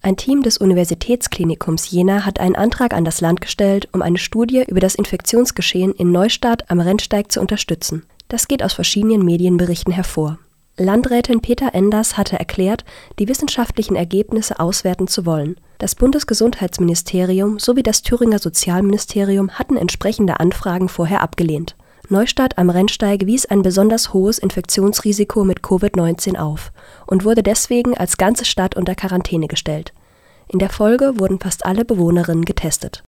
Ein Team des Universitätsklinikums Jena hat einen Antrag an das Land gestellt, um eine Studie über das Infektionsgeschehen in Neustadt am Rennsteig zu unterstützen. Das geht aus verschiedenen Medienberichten hervor. Landrätin Peter Enders hatte erklärt, die wissenschaftlichen Ergebnisse auswerten zu wollen. Das Bundesgesundheitsministerium sowie das Thüringer Sozialministerium hatten entsprechende Anfragen vorher abgelehnt. Neustadt am Rennsteig wies ein besonders hohes Infektionsrisiko mit Covid-19 auf und wurde deswegen als ganze Stadt unter Quarantäne gestellt. In der Folge wurden fast alle Bewohnerinnen getestet